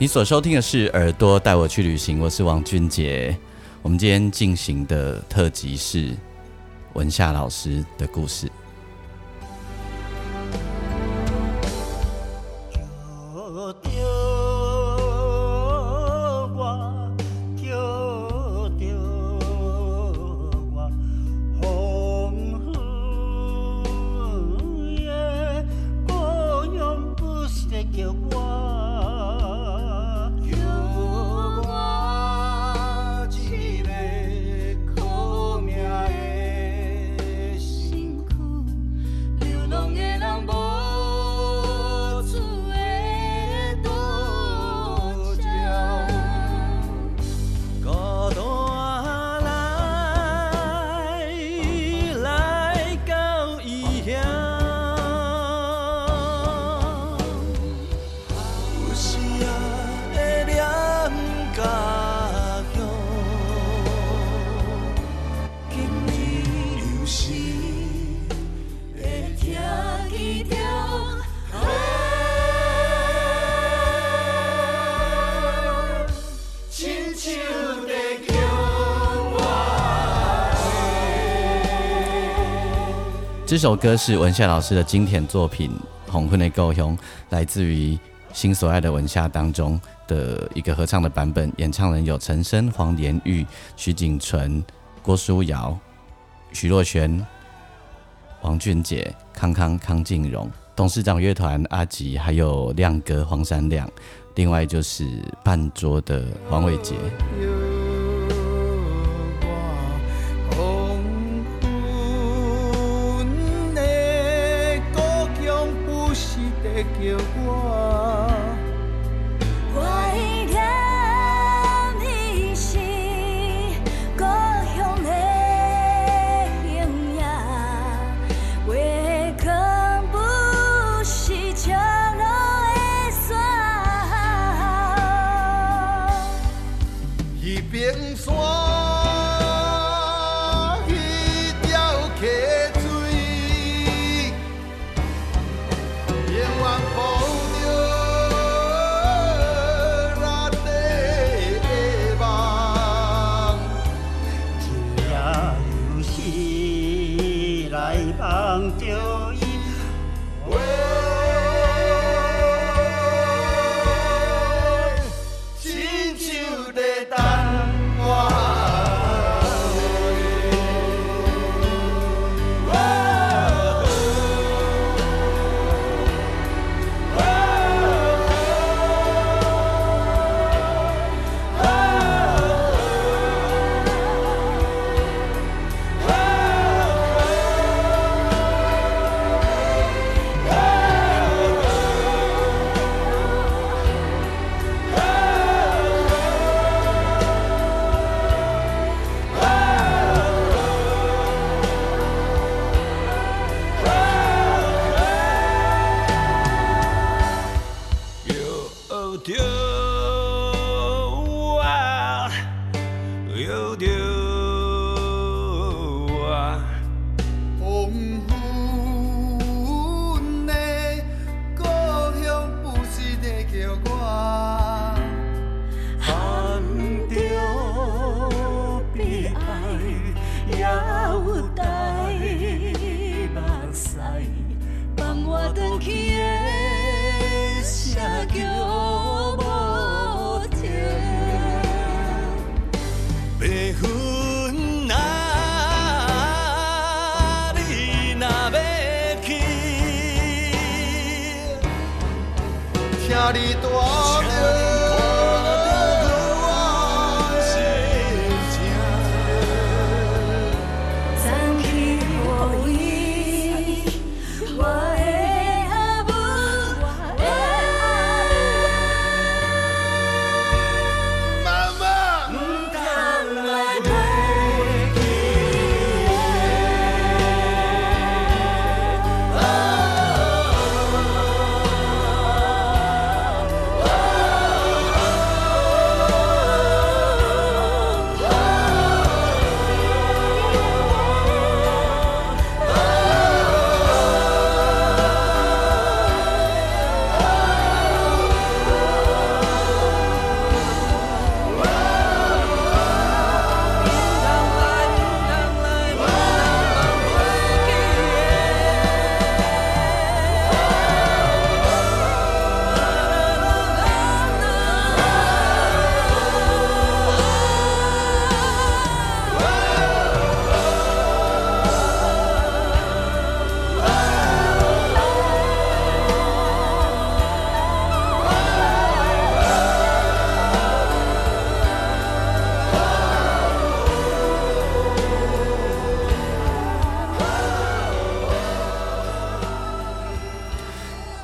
你所收听的是《耳朵带我去旅行》，我是王俊杰。我们今天进行的特辑是文夏老师的故事。这首歌是文夏老师的经典作品《红昏的故乡》，来自于《心所爱的文夏》当中的一个合唱的版本。演唱人有陈升、黄连玉、徐景纯、郭书瑶、徐若瑄、王俊杰、康康、康静荣、董事长乐团阿吉，还有亮哥黄山亮。另外就是半桌的黄伟杰。叫我。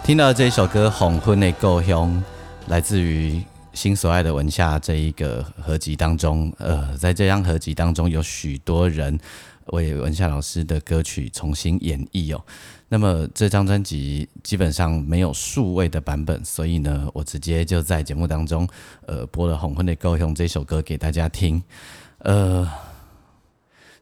听到这一首歌《红昏的故乡》，来自于《心所爱的文夏》这一个合集当中。呃，在这张合集当中，有许多人为文夏老师的歌曲重新演绎哦。那么这张专辑基本上没有数位的版本，所以呢，我直接就在节目当中，呃，播了《红昏的故乡》这首歌给大家听。呃。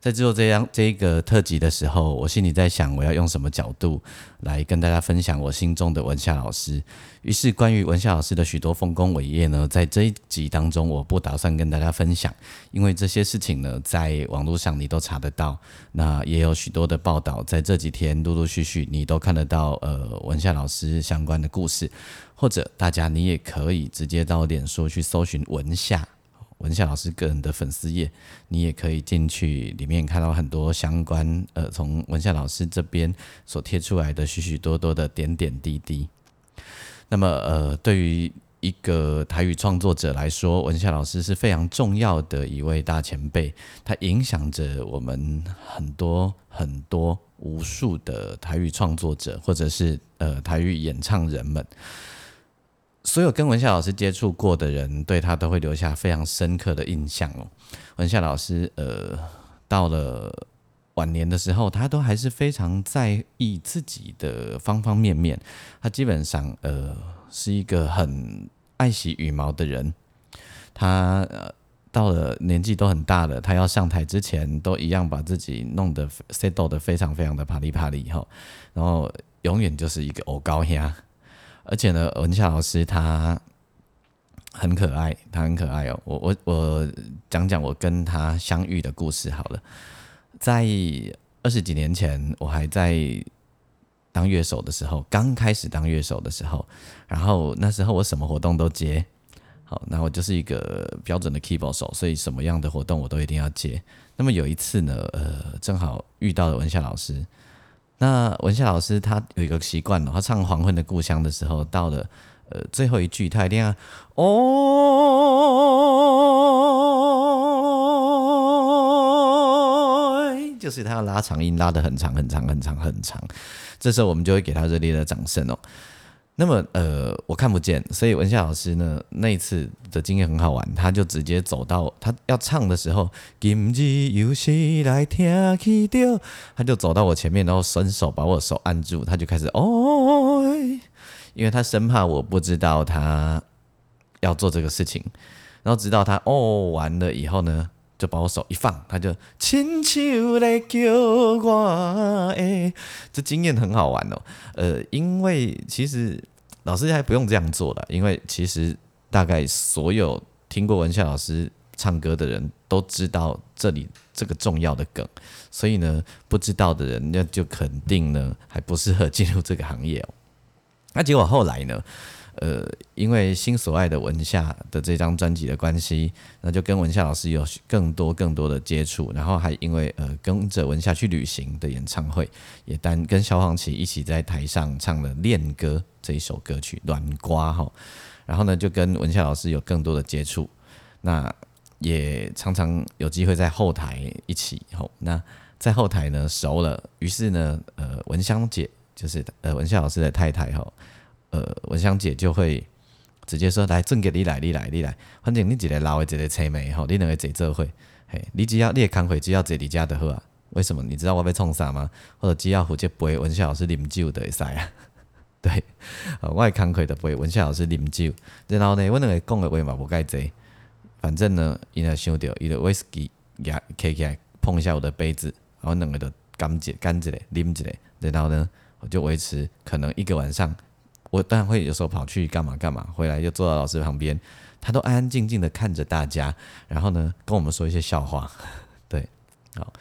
在制作这样这一个特辑的时候，我心里在想，我要用什么角度来跟大家分享我心中的文夏老师。于是，关于文夏老师的许多丰功伟业呢，在这一集当中，我不打算跟大家分享，因为这些事情呢，在网络上你都查得到。那也有许多的报道，在这几天陆陆续续你都看得到，呃，文夏老师相关的故事，或者大家你也可以直接到脸书去搜寻文夏。文夏老师个人的粉丝页，你也可以进去里面看到很多相关呃，从文夏老师这边所贴出来的许许多多的点点滴滴。那么呃，对于一个台语创作者来说，文夏老师是非常重要的一位大前辈，他影响着我们很多很多无数的台语创作者，或者是呃台语演唱人们。所有跟文夏老师接触过的人，对他都会留下非常深刻的印象哦。文夏老师，呃，到了晚年的时候，他都还是非常在意自己的方方面面。他基本上，呃，是一个很爱惜羽毛的人。他呃，到了年纪都很大了，他要上台之前，都一样把自己弄得 settle 的非常非常的啪里啪里哈，然后永远就是一个欧高呀。而且呢，文夏老师他很可爱，他很可爱哦。我我我讲讲我跟他相遇的故事好了。在二十几年前，我还在当乐手的时候，刚开始当乐手的时候，然后那时候我什么活动都接，好，那我就是一个标准的 keyboard 手，所以什么样的活动我都一定要接。那么有一次呢，呃，正好遇到了文夏老师。那文夏老师他有一个习惯哦，他唱《黄昏的故乡》的时候，到了呃最后一句，他一定要哦，就是他要拉长音，拉的很长很长很长很长。这时候我们就会给他热烈的掌声哦。那么，呃，我看不见，所以文夏老师呢，那一次的经验很好玩，他就直接走到他要唱的时候，今日又是来听起调，他就走到我前面，然后伸手把我手按住，他就开始哦，因为他生怕我不知道他要做这个事情，然后直到他哦完了以后呢，就把我手一放，他就亲手来叫我，哎，这经验很好玩哦，呃，因为其实。老师还不用这样做的，因为其实大概所有听过文夏老师唱歌的人都知道这里这个重要的梗，所以呢，不知道的人那就肯定呢还不适合进入这个行业哦。那结果后来呢，呃，因为心所爱的文夏的这张专辑的关系，那就跟文夏老师有更多更多的接触，然后还因为呃跟着文夏去旅行的演唱会，也单跟萧煌奇一起在台上唱了恋歌。这一首歌曲《暖瓜》哈，然后呢，就跟文夏老师有更多的接触，那也常常有机会在后台一起吼，那在后台呢熟了，于是呢，呃，文香姐就是呃文夏老师的太太吼，呃，文香姐就会直接说：“来，正给你来，你来，你来，反正你一个老的一个车妹吼，你两个坐这会，嘿，你只要你的康会只要坐你家的好啊？为什么？你知道我被冲啥吗？或者只要负责陪文夏老师啉酒的会使啊？” 对，呃，我也慷慨的陪文夏老师啉酒，然后呢，我两个讲的话嘛无介济，反正呢，伊若想到伊的威士忌也开起来碰一下我的杯子，然后两个都干一干一个啉一个，然后呢，我就维持可能一个晚上，我当然会有时候跑去干嘛干嘛，回来就坐到老师旁边，他都安安静静的看着大家，然后呢，跟我们说一些笑话，对，好，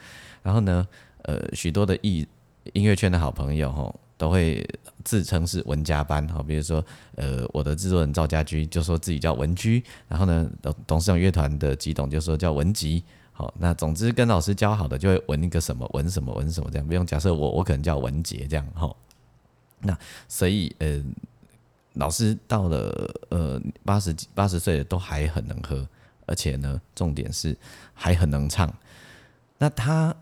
然后呢，呃，许多的艺音乐圈的好朋友吼。都会自称是文家班，好，比如说，呃，我的制作人赵家驹就说自己叫文居，然后呢，董董事长乐团的吉董就说叫文吉，好，那总之跟老师交好的就会文一个什么文什么文什么这样，不用假设我我可能叫文杰这样，哈，那所以呃，老师到了呃八十几八十岁都还很能喝，而且呢，重点是还很能唱，那他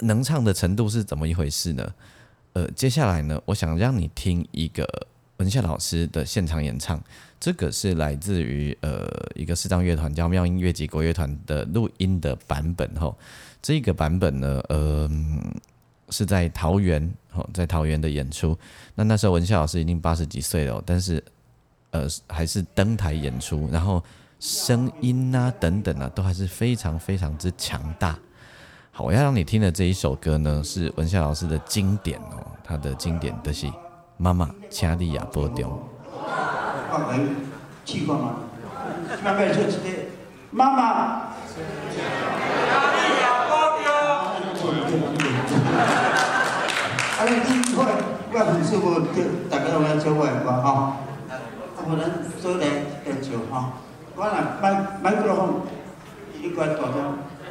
能唱的程度是怎么一回事呢？呃，接下来呢，我想让你听一个文夏老师的现场演唱，这个是来自于呃一个视障乐团叫妙音乐集国乐团的录音的版本吼。这个版本呢，呃是在桃园吼，在桃园的演出。那那时候文夏老师已经八十几岁了，但是呃还是登台演出，然后声音啊等等啊都还是非常非常之强大。好，我要让你听的这一首歌呢，是文夏老师的经典哦，他的经典的是《妈妈，请你也保重》。放人去过吗？慢慢就直接妈妈。请你也保重。啊，你听我，我粉丝无叫大家拢来做我的歌吼，啊，无咱做来来做吼。我若麦麦克风，一关大家，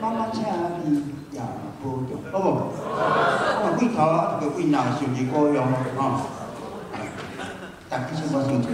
妈妈请你。呀，保重，好不？我回头啊，个为哪受益高用吼，大家先我先做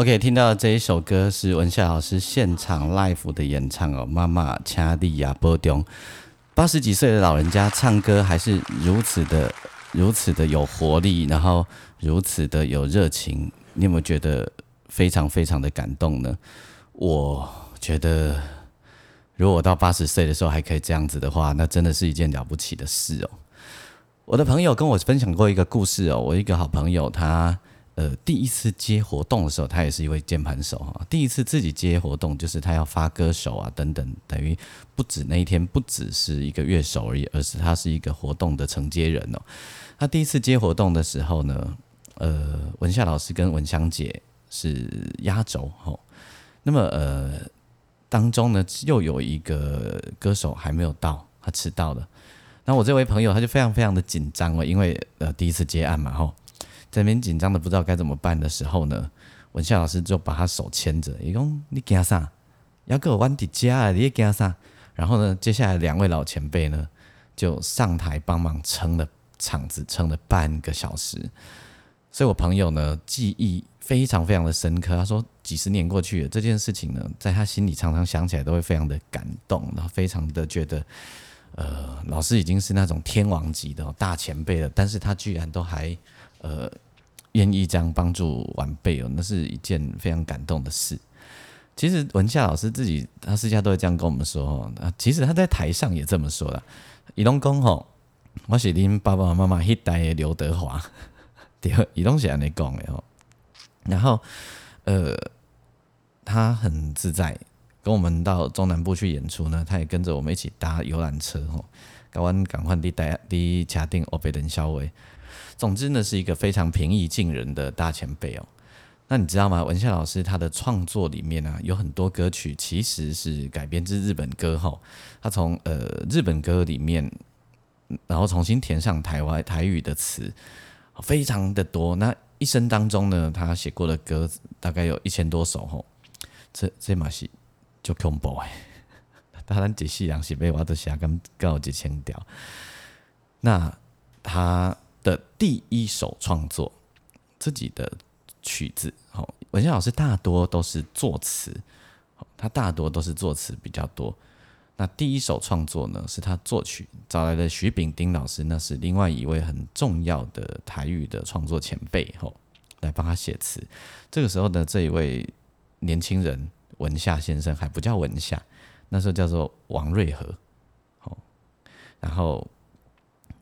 OK，听到这一首歌是文夏老师现场 live 的演唱哦，妈妈掐地亚波中，八十几岁的老人家唱歌还是如此的、如此的有活力，然后如此的有热情，你有没有觉得非常非常的感动呢？我觉得，如果我到八十岁的时候还可以这样子的话，那真的是一件了不起的事哦。我的朋友跟我分享过一个故事哦，我一个好朋友，他呃第一次接活动的时候，他也是一位键盘手哈。第一次自己接活动，就是他要发歌手啊等等，等于不止那一天不只是一个乐手而已，而是他是一个活动的承接人哦。他第一次接活动的时候呢，呃，文夏老师跟文香姐是压轴哈。那么呃当中呢，又有一个歌手还没有到，他迟到了。那我这位朋友他就非常非常的紧张了，因为呃第一次接案嘛，吼，在那边紧张的不知道该怎么办的时候呢，文夏老师就把他手牵着，一共你惊啥？要跟我玩迪加啊，你也惊啥？然后呢，接下来两位老前辈呢就上台帮忙撑了场子，撑了半个小时。所以我朋友呢记忆非常非常的深刻，他说几十年过去了，这件事情呢在他心里常常想起来都会非常的感动，然后非常的觉得。呃，老师已经是那种天王级的大前辈了，但是他居然都还呃愿意这样帮助晚辈哦，那是一件非常感动的事。其实文夏老师自己他私下都会这样跟我们说哦啊，其实他在台上也这么说的。移动公吼，我是恁爸爸妈妈一代的刘德华，对，移动是安尼讲的哦。然后呃，他很自在。跟我们到中南部去演出呢，他也跟着我们一起搭游览车吼，搞完赶快地带地卡定欧贝登肖维。总之呢，是一个非常平易近人的大前辈哦。那你知道吗？文夏老师他的创作里面呢，有很多歌曲其实是改编自日本歌吼，他从呃日本歌里面，然后重新填上台湾台语的词，非常的多。那一生当中呢，他写过的歌大概有一千多首吼，这这马戏。就恐怖哎！当然，这世人是被我都写咁高一千条。那他的第一首创作，自己的曲子，好，文轩老师大多都是作词，他大多都是作词比较多。那第一首创作呢，是他作曲，找来的徐炳丁老师，那是另外一位很重要的台语的创作前辈，吼，来帮他写词。这个时候的这一位年轻人。文夏先生还不叫文夏，那时候叫做王瑞和，哦，然后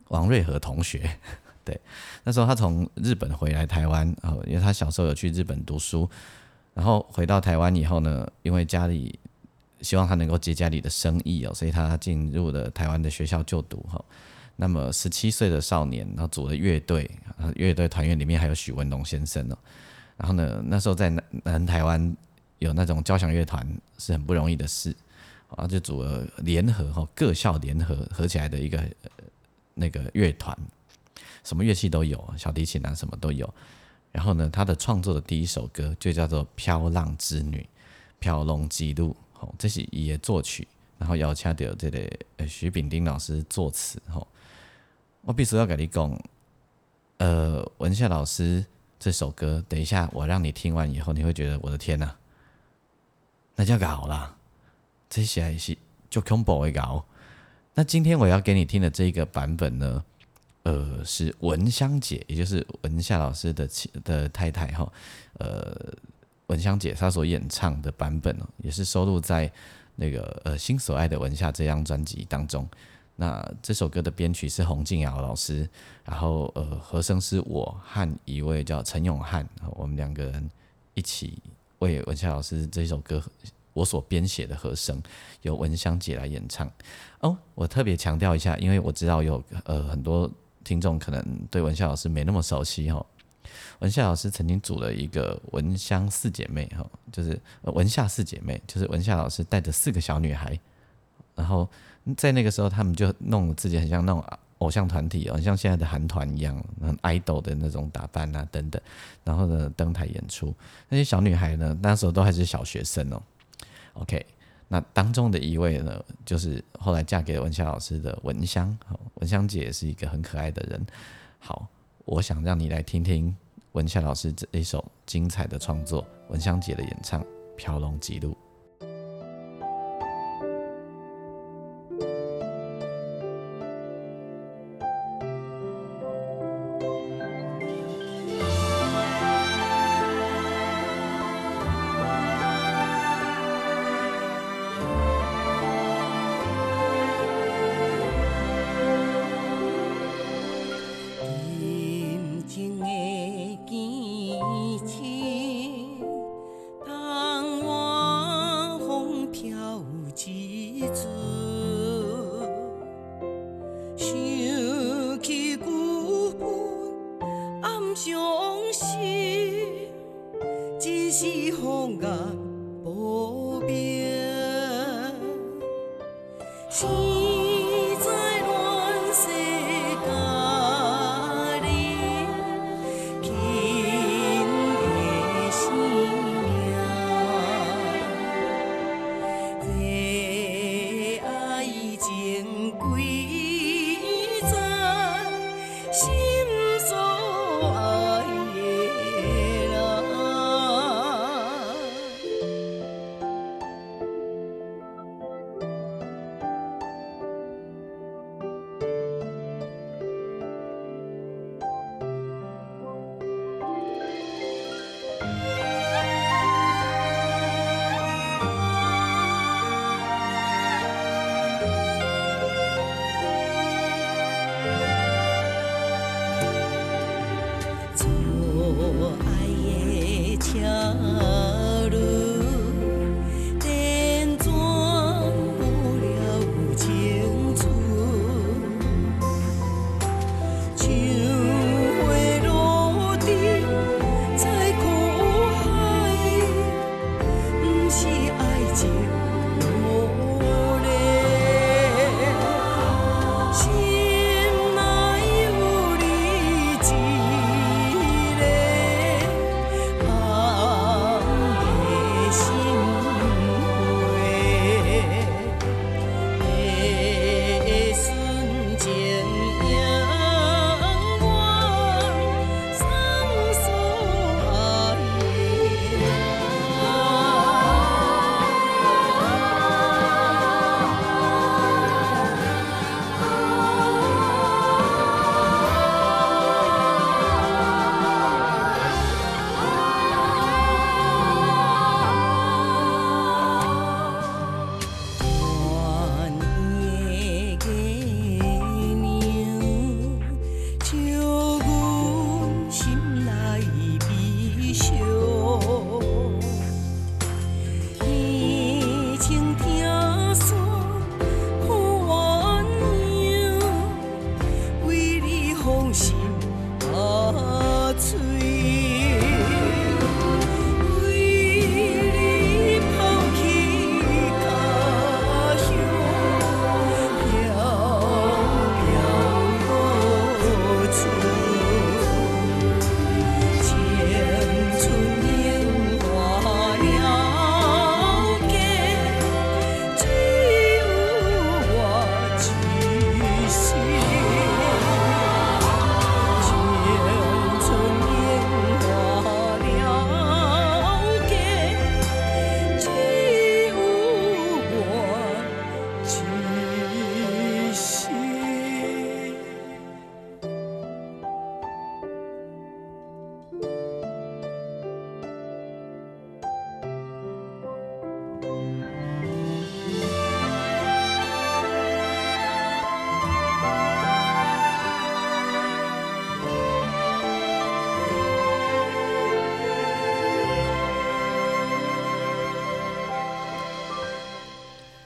王瑞和同学，对，那时候他从日本回来台湾，哦，因为他小时候有去日本读书，然后回到台湾以后呢，因为家里希望他能够接家里的生意哦，所以他进入了台湾的学校就读，哈，那么十七岁的少年，然后组了乐队，乐队团员里面还有许文龙先生哦，然后呢，那时候在南南台湾。有那种交响乐团是很不容易的事，啊，就组了联合哈各校联合合起来的一个那个乐团，什么乐器都有，小提琴啊什么都有。然后呢，他的创作的第一首歌就叫做《飘浪之女》，飘龙记录，吼，这是也作曲，然后邀请到这个呃徐炳丁老师作词，吼。我必须要跟你讲，呃，文夏老师这首歌，等一下我让你听完以后，你会觉得我的天呐！那叫搞啦，这些是就恐怖的搞。那今天我要给你听的这个版本呢，呃，是文香姐，也就是文夏老师的妻的太太哈，呃，文香姐她所演唱的版本哦，也是收录在那个呃《心所爱的文夏》这张专辑当中。那这首歌的编曲是洪静瑶老师，然后呃，和声是我和一位叫陈永汉，我们两个人一起。为文夏老师这首歌，我所编写的和声由文香姐来演唱。哦，我特别强调一下，因为我知道有呃很多听众可能对文夏老师没那么熟悉哈。文夏老师曾经组了一个文香四姐妹哈，就是文夏四姐妹，就是文夏老师带着四个小女孩，然后在那个时候他们就弄自己很像那种。偶像团体哦，像现在的韩团一样，很 idol 的那种打扮啊，等等，然后呢登台演出，那些小女孩呢，那时候都还是小学生哦。OK，那当中的一位呢，就是后来嫁给文香老师的文香，文香姐也是一个很可爱的人。好，我想让你来听听文夏老师这一首精彩的创作，文香姐的演唱《飘龙记录》。伤心，真是风干。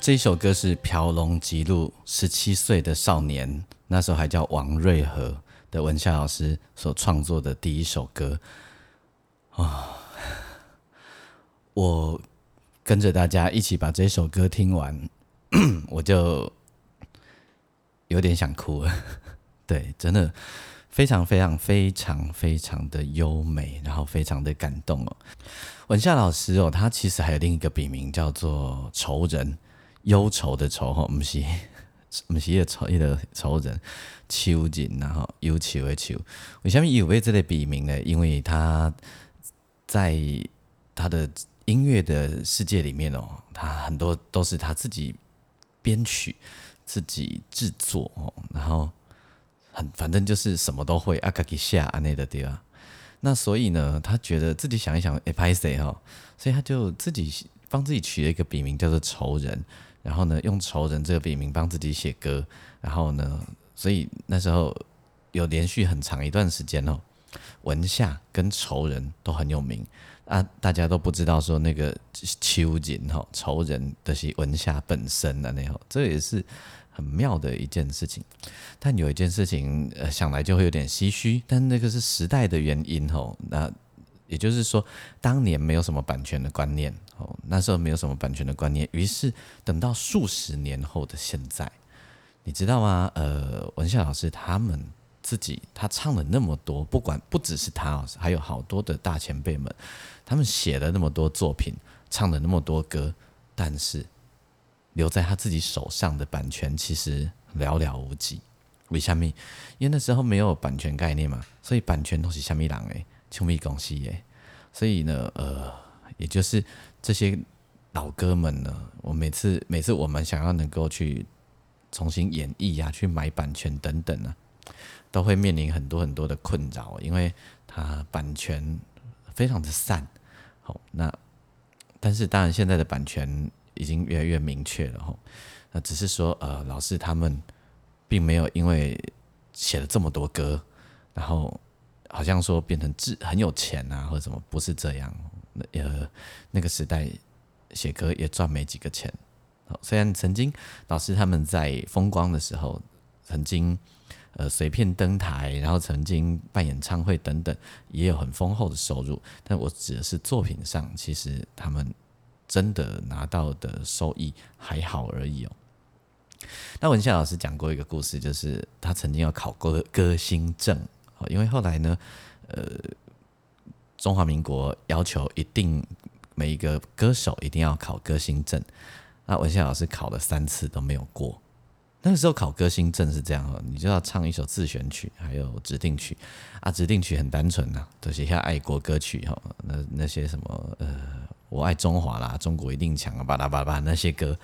这首歌是朴龙吉路十七岁的少年，那时候还叫王瑞和的文夏老师所创作的第一首歌啊！我跟着大家一起把这首歌听完，我就有点想哭了。对，真的非常非常非常非常的优美，然后非常的感动哦。文夏老师哦，他其实还有另一个笔名叫做仇人。忧愁的愁哈，不是 不是一个仇一个仇人，秋人然后忧愁的秋。为什么有为这类笔名呢？因为他在他的音乐的世界里面哦，他很多都是他自己编曲、自己制作哦，然后很反正就是什么都会啊，卡吉下啊那的对吧？那所以呢，他觉得自己想一想，哎，拍谁哈？所以他就自己帮自己取了一个笔名，叫做仇人。然后呢，用仇人这个笔名帮自己写歌。然后呢，所以那时候有连续很长一段时间哦，文夏跟仇人都很有名啊。大家都不知道说那个秋瑾哈，仇人的是文夏本身的那后，这也是。很妙的一件事情，但有一件事情，呃，想来就会有点唏嘘。但那个是时代的原因吼，那也就是说，当年没有什么版权的观念哦，那时候没有什么版权的观念，于是等到数十年后的现在，你知道吗？呃，文夏老师他们自己，他唱了那么多，不管不只是他，还有好多的大前辈们，他们写了那么多作品，唱了那么多歌，但是。留在他自己手上的版权其实寥寥无几。为什么？因为那时候没有版权概念嘛，所以版权都是虾米人诶，球迷公司耶。所以呢，呃，也就是这些老哥们呢，我每次每次我们想要能够去重新演绎呀，去买版权等等呢，都会面临很多很多的困扰，因为它版权非常的散。好，那但是当然现在的版权。已经越来越明确了哈，那只是说呃，老师他们并没有因为写了这么多歌，然后好像说变成自很有钱啊或者什么，不是这样。那呃，那个时代写歌也赚没几个钱。虽然曾经老师他们在风光的时候，曾经呃随便登台，然后曾经办演唱会等等，也有很丰厚的收入。但我指的是作品上，其实他们。真的拿到的收益还好而已哦。那文夏老师讲过一个故事，就是他曾经要考歌歌星证，因为后来呢，呃，中华民国要求一定每一个歌手一定要考歌星证，那文夏老师考了三次都没有过。那个时候考歌星证是这样哦，你就要唱一首自选曲，还有指定曲啊，指定曲很单纯呐，都写下爱国歌曲哈，那那些什么呃。我爱中华啦，中国一定强啊！巴拉巴拉那些歌，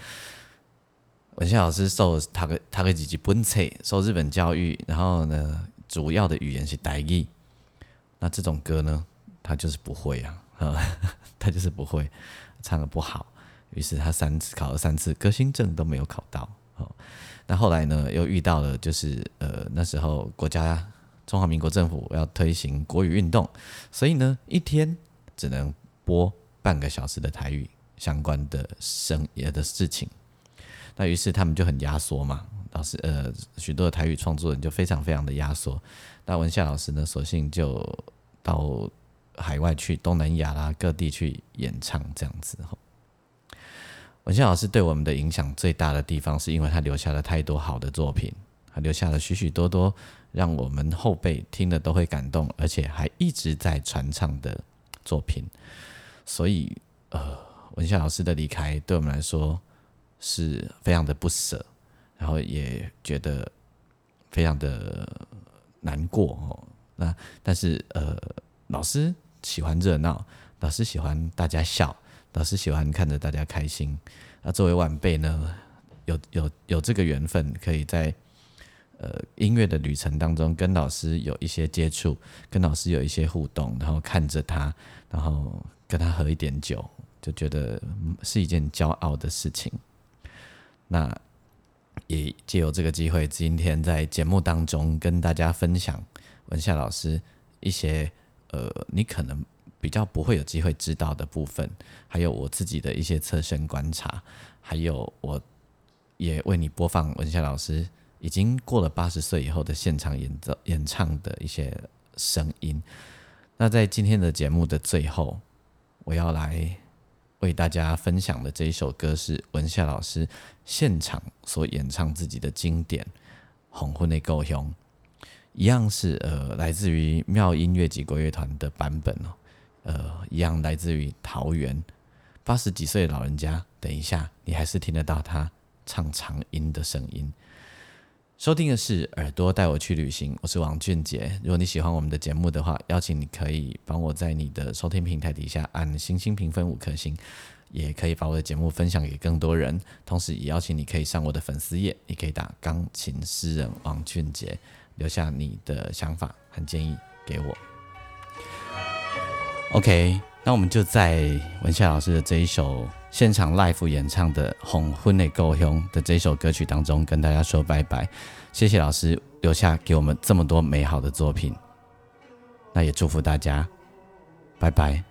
文夏老师受他个他个几级本册，受日本教育，然后呢，主要的语言是台语。那这种歌呢，他就是不会啊，他就是不会，唱的不好。于是他三次考了三次歌星证都没有考到。哦，那后来呢，又遇到了就是呃那时候国家中华民国政府要推行国语运动，所以呢一天只能播。半个小时的台语相关的生业的事情，那于是他们就很压缩嘛。老师呃，许多的台语创作人就非常非常的压缩。那文夏老师呢，索性就到海外去，东南亚啦各地去演唱这样子。文夏老师对我们的影响最大的地方，是因为他留下了太多好的作品，他留下了许许多多让我们后辈听了都会感动，而且还一直在传唱的作品。所以，呃，文夏老师的离开对我们来说是非常的不舍，然后也觉得非常的难过哦。那但是，呃，老师喜欢热闹，老师喜欢大家笑，老师喜欢看着大家开心。那作为晚辈呢，有有有这个缘分，可以在呃音乐的旅程当中跟老师有一些接触，跟老师有一些互动，然后看着他，然后。跟他喝一点酒，就觉得是一件骄傲的事情。那也借由这个机会，今天在节目当中跟大家分享文夏老师一些呃，你可能比较不会有机会知道的部分，还有我自己的一些侧身观察，还有我也为你播放文夏老师已经过了八十岁以后的现场演奏演唱的一些声音。那在今天的节目的最后。我要来为大家分享的这一首歌是文夏老师现场所演唱自己的经典《红昏的故乡》，一样是呃来自于妙音乐及国乐团的版本哦，呃，一样来自于桃园八十几岁的老人家，等一下你还是听得到他唱长音的声音。收听的是《耳朵带我去旅行》，我是王俊杰。如果你喜欢我们的节目的话，邀请你可以帮我在你的收听平台底下按星星评分五颗星，也可以把我的节目分享给更多人。同时，也邀请你可以上我的粉丝页，你可以打“钢琴诗人王俊杰”，留下你的想法和建议给我。OK，那我们就在文夏老师的这一首现场 live 演唱的《红婚的够凶》的这首歌曲当中，跟大家说拜拜。谢谢老师留下给我们这么多美好的作品，那也祝福大家，拜拜。